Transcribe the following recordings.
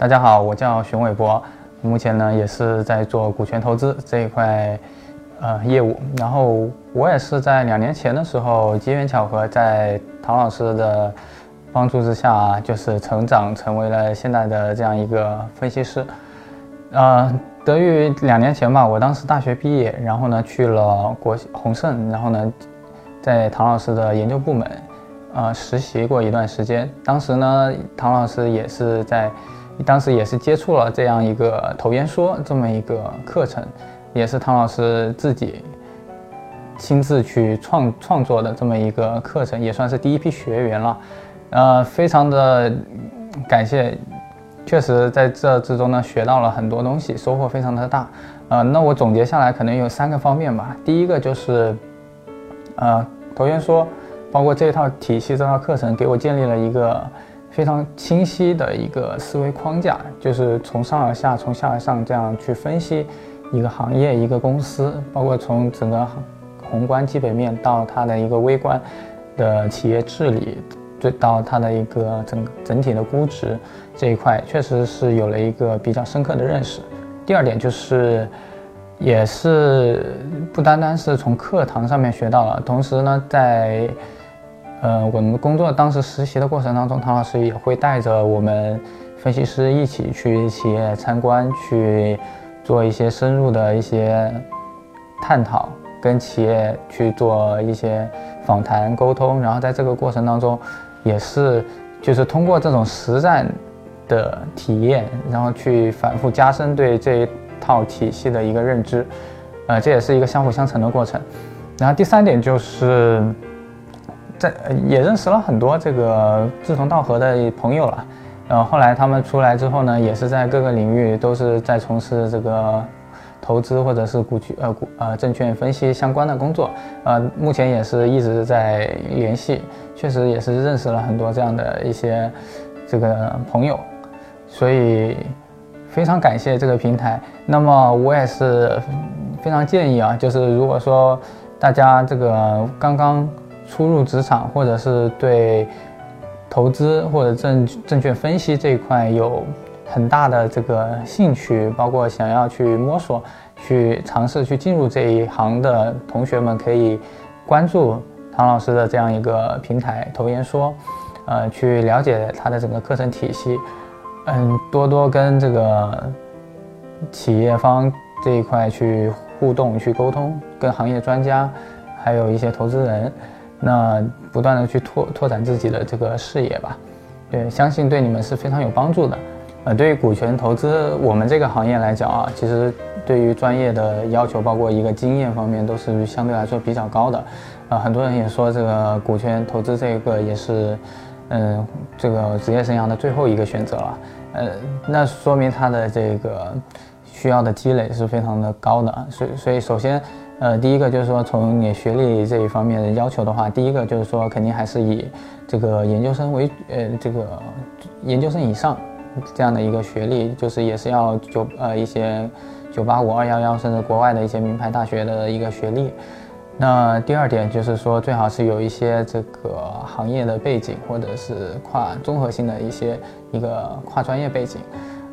大家好，我叫熊伟博，目前呢也是在做股权投资这一块呃业务。然后我也是在两年前的时候机缘巧合，在唐老师的帮助之下，就是成长成为了现在的这样一个分析师。呃，得益于两年前吧，我当时大学毕业，然后呢去了国宏盛，然后呢在唐老师的研究部门呃实习过一段时间。当时呢，唐老师也是在。当时也是接触了这样一个投研说这么一个课程，也是唐老师自己亲自去创创作的这么一个课程，也算是第一批学员了。呃，非常的感谢，确实在这之中呢学到了很多东西，收获非常的大。呃，那我总结下来可能有三个方面吧。第一个就是，呃，投研说，包括这套体系、这套课程，给我建立了一个。非常清晰的一个思维框架，就是从上而下，从下而上这样去分析一个行业、一个公司，包括从整个宏观基本面到它的一个微观的企业治理，对到它的一个整整体的估值这一块，确实是有了一个比较深刻的认识。第二点就是，也是不单单是从课堂上面学到了，同时呢，在呃，我们工作当时实习的过程当中，唐老师也会带着我们分析师一起去企业参观，去做一些深入的一些探讨，跟企业去做一些访谈沟通。然后在这个过程当中，也是就是通过这种实战的体验，然后去反复加深对这一套体系的一个认知。呃，这也是一个相辅相成的过程。然后第三点就是。在也认识了很多这个志同道合的朋友了，呃，后来他们出来之后呢，也是在各个领域都是在从事这个投资或者是股权呃股呃证券分析相关的工作，呃，目前也是一直在联系，确实也是认识了很多这样的一些这个朋友，所以非常感谢这个平台。那么我也是非常建议啊，就是如果说大家这个刚刚。初入职场，或者是对投资或者证证券分析这一块有很大的这个兴趣，包括想要去摸索、去尝试、去进入这一行的同学们，可以关注唐老师的这样一个平台“投研说”，呃，去了解他的整个课程体系，嗯，多多跟这个企业方这一块去互动、去沟通，跟行业专家，还有一些投资人。那不断的去拓拓展自己的这个视野吧，对，相信对你们是非常有帮助的。呃，对于股权投资，我们这个行业来讲啊，其实对于专业的要求，包括一个经验方面，都是相对来说比较高的。啊，很多人也说这个股权投资这个也是，嗯，这个职业生涯的最后一个选择了。呃，那说明他的这个需要的积累是非常的高的。所以，所以首先。呃，第一个就是说，从你学历这一方面的要求的话，第一个就是说，肯定还是以这个研究生为，呃，这个研究生以上这样的一个学历，就是也是要九呃一些九八五、二幺幺，甚至国外的一些名牌大学的一个学历。那第二点就是说，最好是有一些这个行业的背景，或者是跨综合性的一些一个跨专业背景，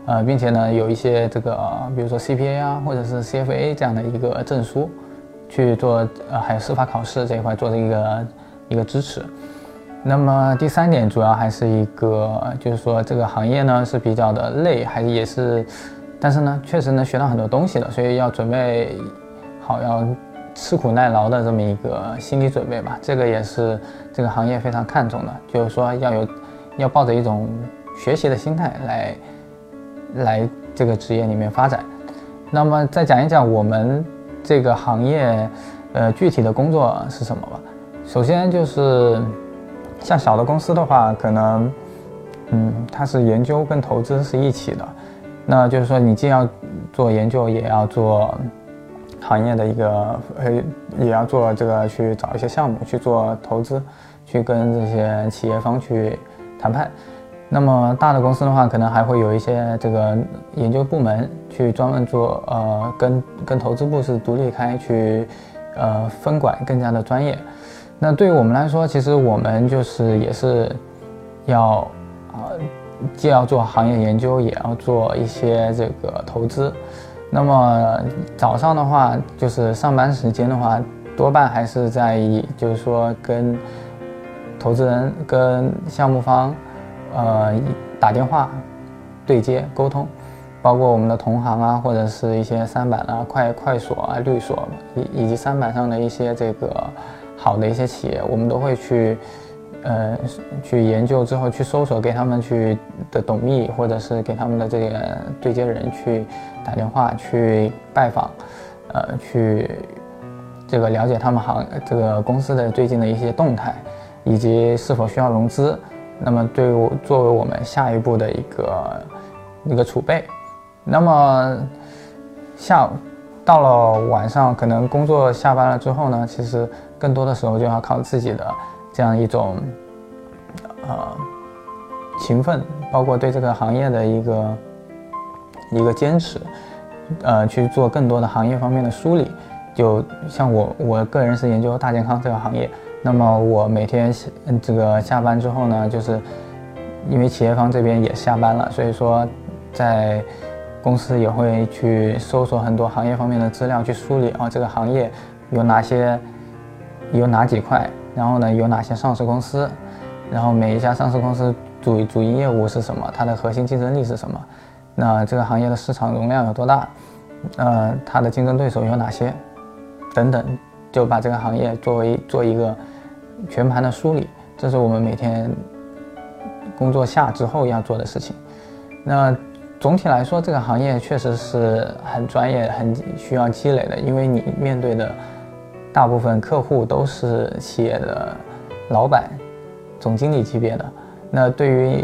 呃，并且呢，有一些这个比如说 CPA 啊，或者是 CFA 这样的一个证书。去做呃，还有司法考试这一块做的一个一个支持。那么第三点主要还是一个，就是说这个行业呢是比较的累，还也是，但是呢确实能学到很多东西的，所以要准备好要吃苦耐劳的这么一个心理准备吧。这个也是这个行业非常看重的，就是说要有要抱着一种学习的心态来来这个职业里面发展。那么再讲一讲我们。这个行业，呃，具体的工作是什么吧？首先就是像小的公司的话，可能，嗯，它是研究跟投资是一起的，那就是说你既要做研究，也要做行业的一个，呃，也要做这个去找一些项目去做投资，去跟这些企业方去谈判。那么大的公司的话，可能还会有一些这个研究部门去专门做，呃，跟跟投资部是独立开去，呃，分管更加的专业。那对于我们来说，其实我们就是也是要啊既要做行业研究，也要做一些这个投资。那么早上的话，就是上班时间的话，多半还是在以就是说跟 投资人、跟项目方，呃，打电话对接沟通，包括我们的同行啊，或者是一些三板啊、快快所啊、律所以以及三板上的一些这个好的一些企业，我们都会去。呃，去研究之后去搜索，给他们去的董秘或者是给他们的这个对接人去打电话去拜访，呃，去这个了解他们行这个公司的最近的一些动态，以及是否需要融资。那么，对我作为我们下一步的一个一个储备。那么下到了晚上，可能工作下班了之后呢，其实更多的时候就要靠自己的。这样一种，呃，勤奋，包括对这个行业的一个一个坚持，呃，去做更多的行业方面的梳理。就像我，我个人是研究大健康这个行业，那么我每天这个下班之后呢，就是因为企业方这边也下班了，所以说在公司也会去搜索很多行业方面的资料，去梳理啊这个行业有哪些，有哪几块。然后呢，有哪些上市公司？然后每一家上市公司主主营业务是什么？它的核心竞争力是什么？那这个行业的市场容量有多大？呃，它的竞争对手有哪些？等等，就把这个行业作为做一个全盘的梳理，这是我们每天工作下之后要做的事情。那总体来说，这个行业确实是很专业、很需要积累的，因为你面对的。大部分客户都是企业的老板、总经理级别的，那对于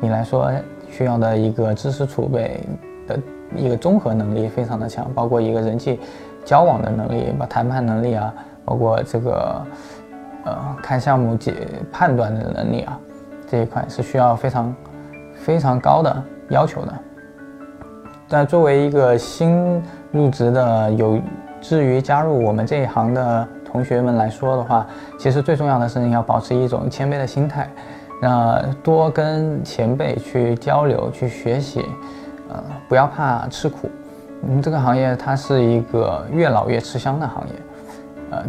你来说，需要的一个知识储备的一个综合能力非常的强，包括一个人际交往的能力、把谈判能力啊，包括这个呃看项目解判断的能力啊，这一块是需要非常非常高的要求的。但作为一个新入职的有。至于加入我们这一行的同学们来说的话，其实最重要的是你要保持一种谦卑的心态，那多跟前辈去交流、去学习，呃，不要怕吃苦。嗯，这个行业它是一个越老越吃香的行业，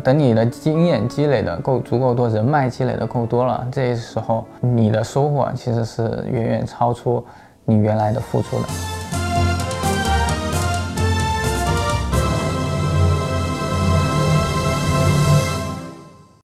等你的经验积累的够足够多，人脉积累的够多了，这时候你的收获其实是远远超出你原来的付出的。